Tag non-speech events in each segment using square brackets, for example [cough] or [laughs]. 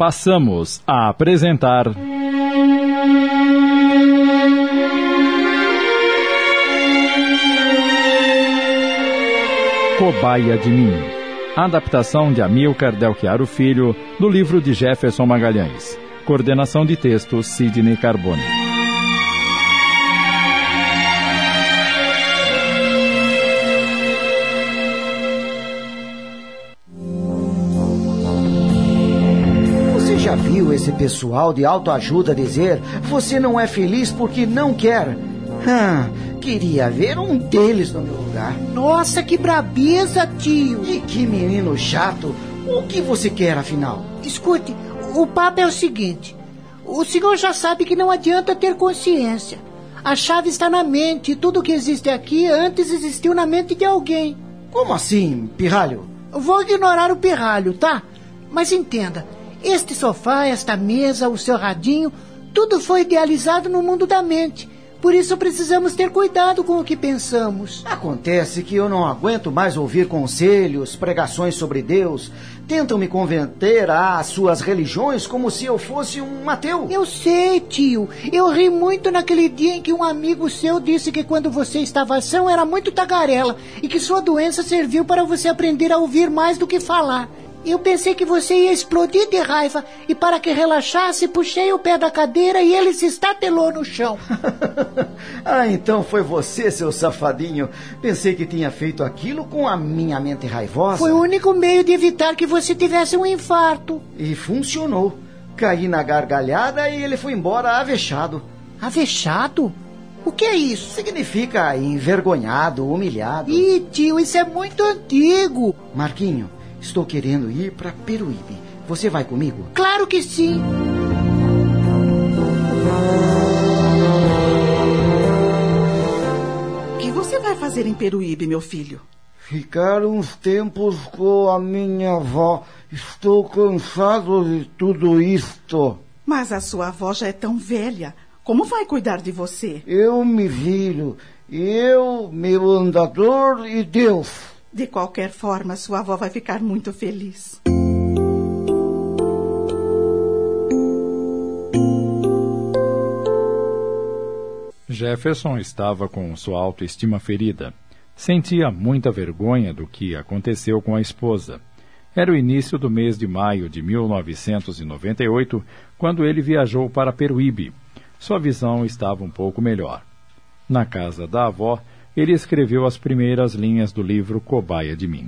passamos a apresentar. Cobaia de mim. Adaptação de Amilcar Delchiaro Filho, do livro de Jefferson Magalhães. Coordenação de texto Sidney Carbone. Esse pessoal de autoajuda dizer: você não é feliz porque não quer. Ah, queria ver um deles no meu lugar. Nossa, que brabeza, tio! E que menino chato! O que você quer, afinal? Escute, o papo é o seguinte: o senhor já sabe que não adianta ter consciência. A chave está na mente e tudo que existe aqui antes existiu na mente de alguém. Como assim, pirralho? Vou ignorar o pirralho, tá? Mas entenda, este sofá, esta mesa, o seu radinho, tudo foi idealizado no mundo da mente. Por isso precisamos ter cuidado com o que pensamos. Acontece que eu não aguento mais ouvir conselhos, pregações sobre Deus. Tentam me converter às suas religiões como se eu fosse um ateu. Eu sei, tio. Eu ri muito naquele dia em que um amigo seu disse que quando você estava são era muito tagarela e que sua doença serviu para você aprender a ouvir mais do que falar. Eu pensei que você ia explodir de raiva e para que relaxasse, puxei o pé da cadeira e ele se estatelou no chão. [laughs] ah, então foi você, seu safadinho. Pensei que tinha feito aquilo com a minha mente raivosa. Foi o único meio de evitar que você tivesse um infarto. E funcionou. Caí na gargalhada e ele foi embora avexado. Avexado? O que é isso? Significa envergonhado, humilhado. Ih, tio, isso é muito antigo. Marquinho, Estou querendo ir para Peruíbe. Você vai comigo? Claro que sim. O que você vai fazer em Peruíbe, meu filho? Ficar uns tempos com a minha avó. Estou cansado de tudo isto. Mas a sua avó já é tão velha. Como vai cuidar de você? Eu me viro. Eu, meu andador e Deus. De qualquer forma, sua avó vai ficar muito feliz. Jefferson estava com sua autoestima ferida. Sentia muita vergonha do que aconteceu com a esposa. Era o início do mês de maio de 1998, quando ele viajou para Peruíbe. Sua visão estava um pouco melhor. Na casa da avó, ele escreveu as primeiras linhas do livro Cobaia de Mim.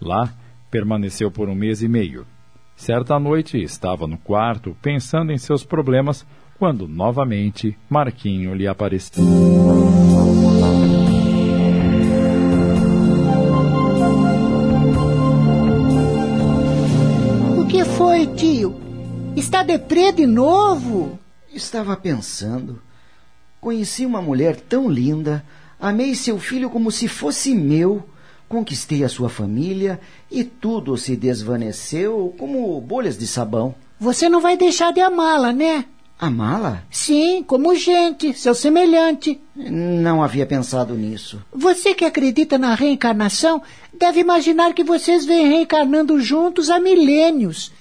Lá, permaneceu por um mês e meio. Certa noite estava no quarto pensando em seus problemas quando novamente Marquinho lhe apareceu. O que foi, tio? Está deprê de novo? Estava pensando. Conheci uma mulher tão linda Amei seu filho como se fosse meu. Conquistei a sua família e tudo se desvaneceu como bolhas de sabão. Você não vai deixar de amá-la, né? Amá-la? Sim, como gente, seu semelhante. Não havia pensado nisso. Você que acredita na reencarnação deve imaginar que vocês vêm reencarnando juntos há milênios.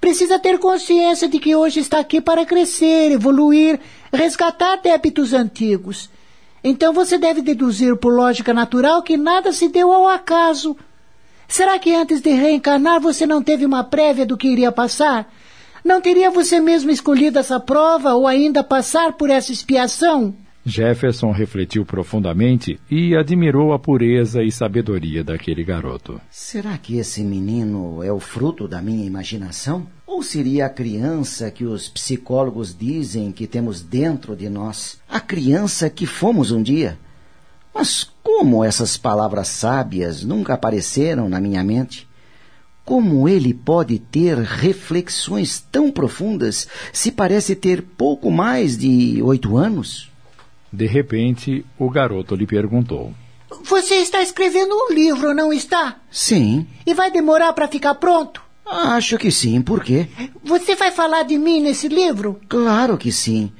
Precisa ter consciência de que hoje está aqui para crescer, evoluir, resgatar débitos antigos. Então você deve deduzir por lógica natural que nada se deu ao acaso. Será que antes de reencarnar você não teve uma prévia do que iria passar? Não teria você mesmo escolhido essa prova ou ainda passar por essa expiação? Jefferson refletiu profundamente e admirou a pureza e sabedoria daquele garoto. Será que esse menino é o fruto da minha imaginação? Ou seria a criança que os psicólogos dizem que temos dentro de nós? A criança que fomos um dia? Mas como essas palavras sábias nunca apareceram na minha mente? Como ele pode ter reflexões tão profundas se parece ter pouco mais de oito anos? De repente, o garoto lhe perguntou: Você está escrevendo um livro, não está? Sim. E vai demorar para ficar pronto? Acho que sim. Por quê? Você vai falar de mim nesse livro? Claro que sim.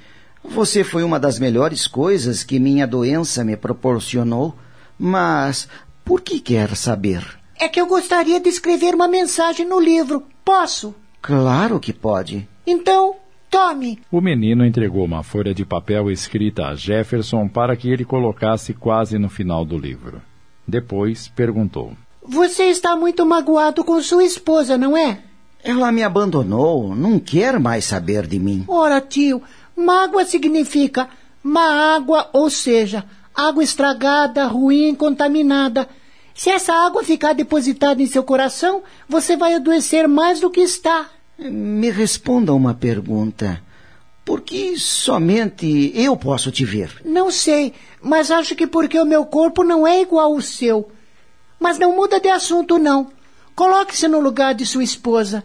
Você foi uma das melhores coisas que minha doença me proporcionou. Mas por que quer saber? É que eu gostaria de escrever uma mensagem no livro. Posso? Claro que pode. Então, tome. O menino entregou uma folha de papel escrita a Jefferson para que ele colocasse quase no final do livro. Depois perguntou: Você está muito magoado com sua esposa, não é? Ela me abandonou, não quer mais saber de mim. Ora, tio, mágoa significa má água, ou seja, água estragada, ruim, contaminada. Se essa água ficar depositada em seu coração, você vai adoecer mais do que está. Me responda uma pergunta. Por que somente eu posso te ver? Não sei, mas acho que porque o meu corpo não é igual ao seu. Mas não muda de assunto, não. Coloque-se no lugar de sua esposa.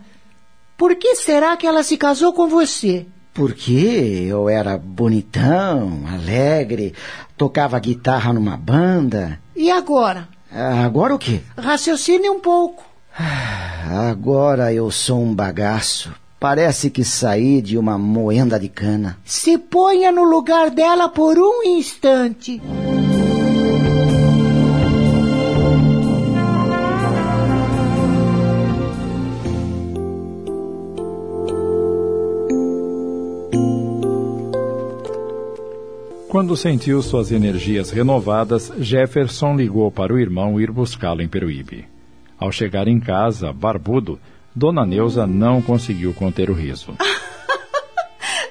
Por que será que ela se casou com você? Porque eu era bonitão, alegre, tocava guitarra numa banda. E agora? Agora o quê? Raciocine um pouco. Agora eu sou um bagaço. Parece que saí de uma moenda de cana. Se ponha no lugar dela por um instante. Quando sentiu suas energias renovadas, Jefferson ligou para o irmão ir buscá-lo em Peruíbe. Ao chegar em casa, barbudo, Dona Neuza não conseguiu conter o riso. [laughs]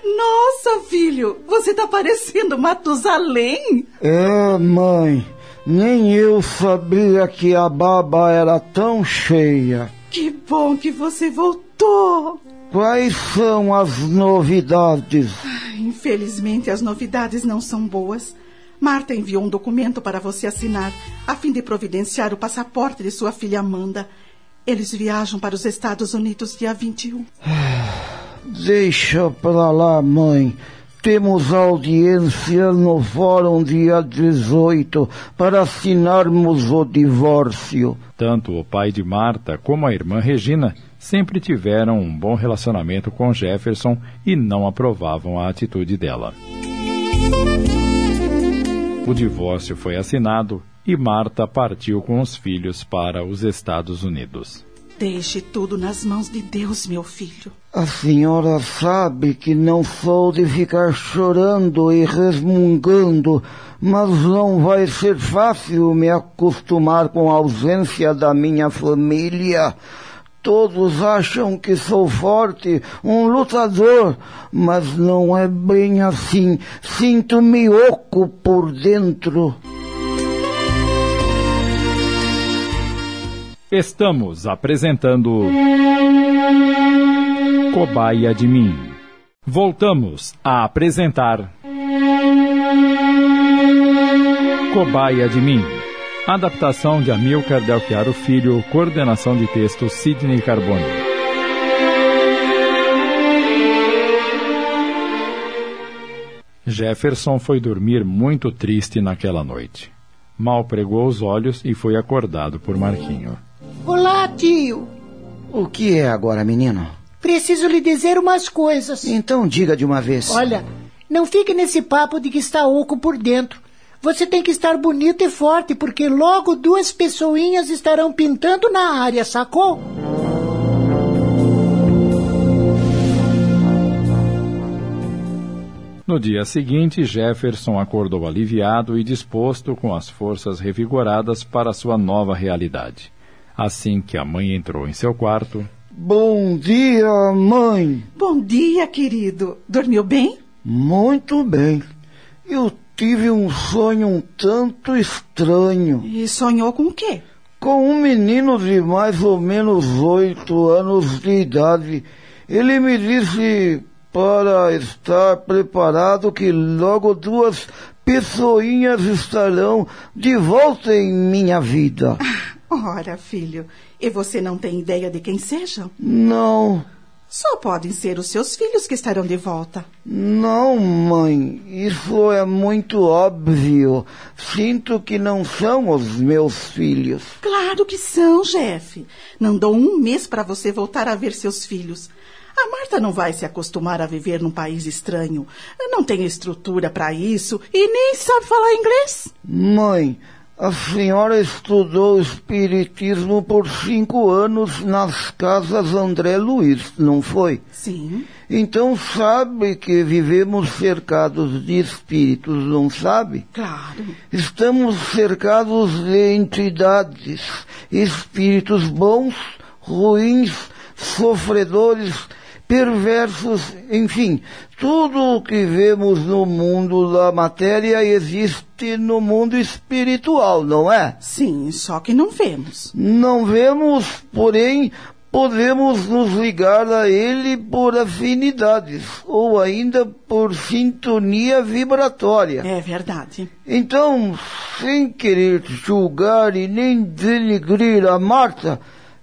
Nossa, filho, você tá parecendo Matusalém. É, mãe, nem eu sabia que a baba era tão cheia. Que bom que você voltou. Quais são as novidades? Infelizmente, as novidades não são boas. Marta enviou um documento para você assinar, a fim de providenciar o passaporte de sua filha Amanda. Eles viajam para os Estados Unidos dia 21. [sighs] Deixa pra lá, mãe. Temos audiência no fórum dia 18 para assinarmos o divórcio. Tanto o pai de Marta como a irmã Regina sempre tiveram um bom relacionamento com Jefferson e não aprovavam a atitude dela. O divórcio foi assinado e Marta partiu com os filhos para os Estados Unidos. Deixe tudo nas mãos de Deus, meu filho. A senhora sabe que não sou de ficar chorando e resmungando, mas não vai ser fácil me acostumar com a ausência da minha família. Todos acham que sou forte, um lutador, mas não é bem assim. Sinto-me oco por dentro. Estamos apresentando Cobaia de Mim. Voltamos a apresentar Cobaia de Mim. Adaptação de Amilcar Delchiaro Filho, coordenação de texto Sidney Carbone. Jefferson foi dormir muito triste naquela noite. Mal pregou os olhos e foi acordado por Marquinho. Olá, tio. O que é agora, menino? Preciso lhe dizer umas coisas. Então diga de uma vez. Olha, não fique nesse papo de que está oco por dentro. Você tem que estar bonito e forte, porque logo duas pessoinhas estarão pintando na área, sacou? No dia seguinte, Jefferson acordou aliviado e disposto, com as forças revigoradas para sua nova realidade. Assim que a mãe entrou em seu quarto. Bom dia, mãe. Bom dia, querido. Dormiu bem? Muito bem. Eu tive um sonho um tanto estranho. E sonhou com o quê? Com um menino de mais ou menos oito anos de idade. Ele me disse para estar preparado que logo duas pessoinhas estarão de volta em minha vida. [laughs] Ora, filho, e você não tem ideia de quem sejam? Não. Só podem ser os seus filhos que estarão de volta. Não, mãe. Isso é muito óbvio. Sinto que não são os meus filhos. Claro que são, Jeff. Não dou um mês para você voltar a ver seus filhos. A Marta não vai se acostumar a viver num país estranho. Não tem estrutura para isso e nem sabe falar inglês. Mãe, A senhora estudou Espiritismo por cinco anos nas casas André Luiz, não foi? Sim. Então sabe que vivemos cercados de espíritos, não sabe? Claro. Estamos cercados de entidades, espíritos bons, ruins, sofredores, perversos, enfim, tudo o que vemos no mundo da matéria existe no mundo espiritual, não é? Sim, só que não vemos. Não vemos, porém, podemos nos ligar a ele por afinidades ou ainda por sintonia vibratória. É verdade. Então, sem querer julgar e nem denegrir a Marta,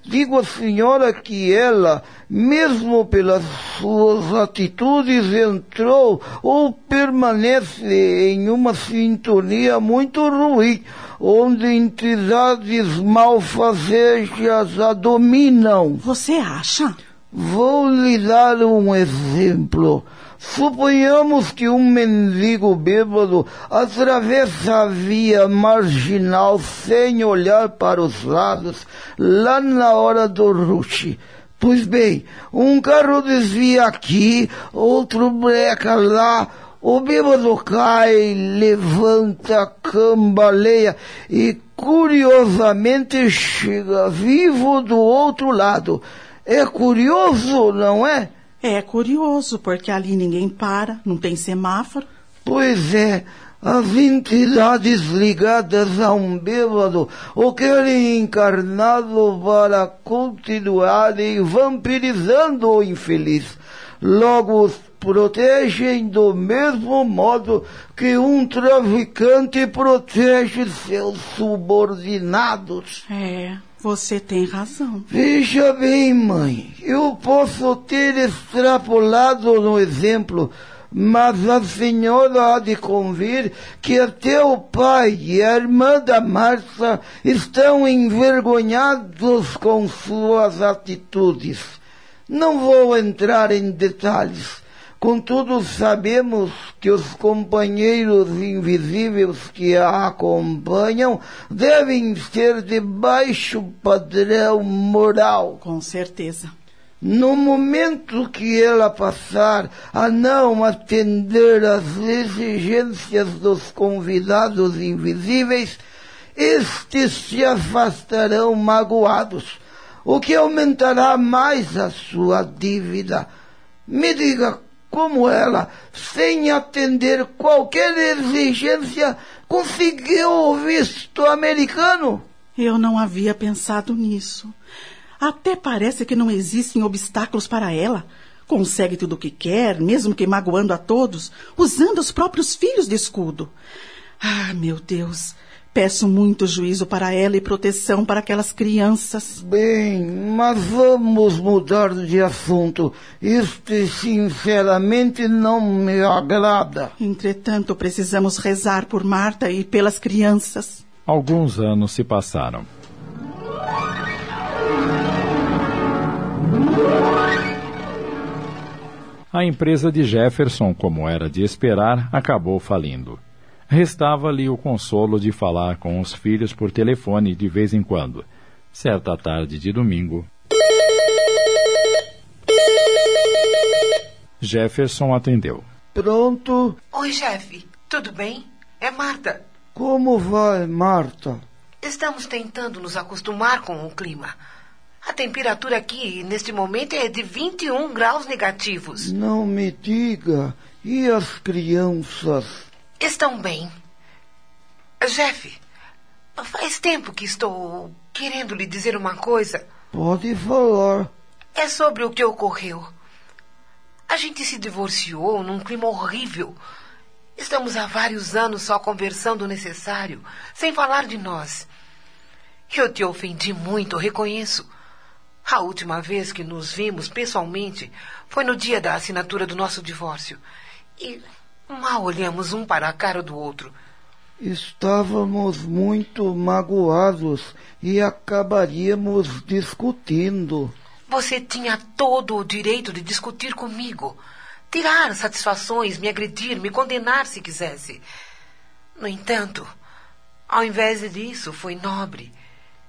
digo à senhora que ela, mesmo pelas suas atitudes, entrou ou permanece em uma sintonia muito ruim, onde entidades malfazejas a dominam. Você acha? Vou lhe dar um exemplo. Suponhamos que um mendigo bêbado atravessa a via marginal sem olhar para os lados, lá na hora do rush. Pois bem, um carro desvia aqui, outro breca lá, o bêbado cai, levanta, cambaleia e curiosamente chega vivo do outro lado. É curioso, não é? É curioso, porque ali ninguém para, não tem semáforo. Pois é, as entidades ligadas a um bêbado o querem encarnado para continuarem vampirizando o infeliz. Logo os protegem do mesmo modo que um traficante protege seus subordinados. É, você tem razão. Veja bem, mãe, eu posso ter extrapolado no exemplo, mas a senhora há de convir que até o pai e a irmã da Marcia estão envergonhados com suas atitudes. Não vou entrar em detalhes. Contudo, sabemos que os companheiros invisíveis que a acompanham devem ser de baixo padrão moral. Com certeza. No momento que ela passar a não atender às exigências dos convidados invisíveis, estes se afastarão magoados, o que aumentará mais a sua dívida. Me diga como ela, sem atender qualquer exigência, conseguiu o visto americano? Eu não havia pensado nisso. Até parece que não existem obstáculos para ela. Consegue tudo o que quer, mesmo que magoando a todos, usando os próprios filhos de escudo. Ah, meu Deus, Peço muito juízo para ela e proteção para aquelas crianças. Bem, mas vamos mudar de assunto. Isto, sinceramente, não me agrada. Entretanto, precisamos rezar por Marta e pelas crianças. Alguns anos se passaram. A empresa de Jefferson, como era de esperar, acabou falindo. Restava-lhe o consolo de falar com os filhos por telefone de vez em quando. Certa tarde de domingo. Jefferson atendeu. Pronto? Oi, chefe. Tudo bem? É Marta. Como vai, Marta? Estamos tentando nos acostumar com o clima. A temperatura aqui, neste momento, é de 21 graus negativos. Não me diga. E as crianças? Estão bem. Jeff, faz tempo que estou querendo lhe dizer uma coisa. Pode falar. É sobre o que ocorreu. A gente se divorciou num clima horrível. Estamos há vários anos só conversando o necessário, sem falar de nós. Eu te ofendi muito, reconheço. A última vez que nos vimos pessoalmente foi no dia da assinatura do nosso divórcio. E mal olhamos um para a cara do outro. Estávamos muito magoados e acabaríamos discutindo. Você tinha todo o direito de discutir comigo, tirar satisfações, me agredir, me condenar se quisesse. No entanto, Ao invés disso, foi nobre.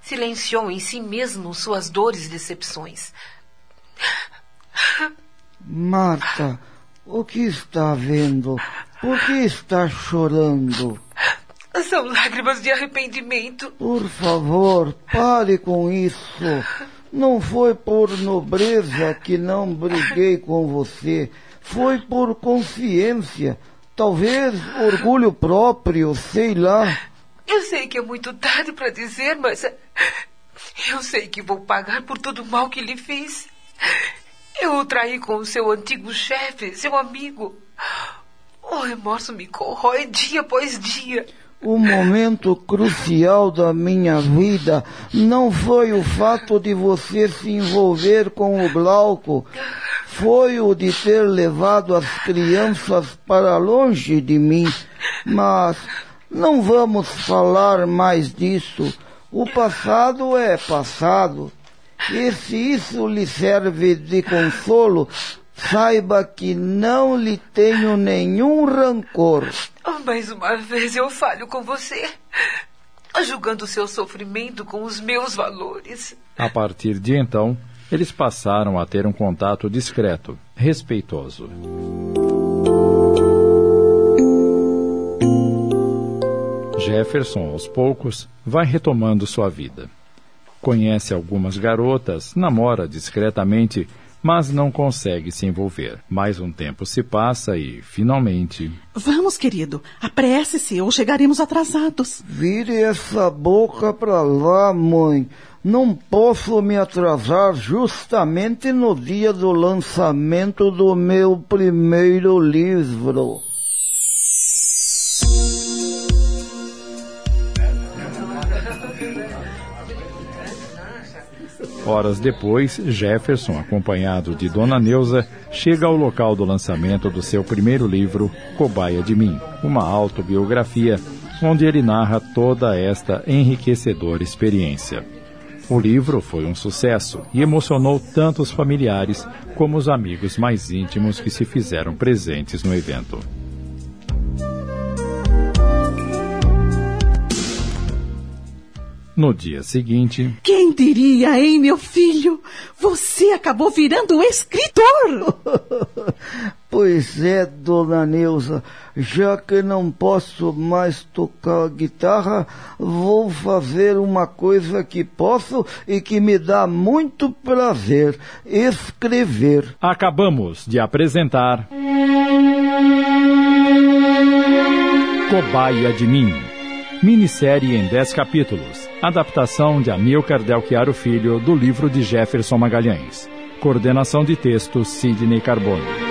Silenciou em si mesmo suas dores e decepções. Marta, o que está vendo? Por que está chorando? São lágrimas de arrependimento. Por favor, pare com isso. Não foi por nobreza que não briguei com você. Foi por consciência. Talvez orgulho próprio, sei lá. Eu sei que é muito tarde para dizer, mas eu sei que vou pagar por todo o mal que lhe fiz. Eu o traí com o seu antigo chefe, seu amigo. O remorso me corrói dia após dia. O momento crucial da minha vida não foi o fato de você se envolver com o Glauco, foi o de ter levado as crianças para longe de mim. Mas não vamos falar mais disso. O passado é passado. E se isso lhe serve de consolo, saiba que não lhe tenho nenhum rancor. Oh, mais uma vez eu falho com você, julgando o seu sofrimento com os meus valores. A partir de então, eles passaram a ter um contato discreto, respeitoso. Jefferson, aos poucos, vai retomando sua vida. Conhece algumas garotas, namora discretamente, mas não consegue se envolver. Mais um tempo se passa e, finalmente. Vamos, querido, apresse-se ou chegaremos atrasados. Vire essa boca pra lá, mãe. Não posso me atrasar justamente no dia do lançamento do meu primeiro livro. Horas depois, Jefferson, acompanhado de Dona Neuza, chega ao local do lançamento do seu primeiro livro, Cobaia de Mim, uma autobiografia, onde ele narra toda esta enriquecedora experiência. O livro foi um sucesso e emocionou tanto os familiares como os amigos mais íntimos que se fizeram presentes no evento. No dia seguinte. Quem diria, hein, meu filho? Você acabou virando escritor! [laughs] pois é, dona Neuza. Já que não posso mais tocar guitarra, vou fazer uma coisa que posso e que me dá muito prazer: escrever. Acabamos de apresentar. Cobaia de Mim Minissérie em 10 capítulos. Adaptação de Amilcar Delchiaro Filho do livro de Jefferson Magalhães. Coordenação de texto Sidney Carbone.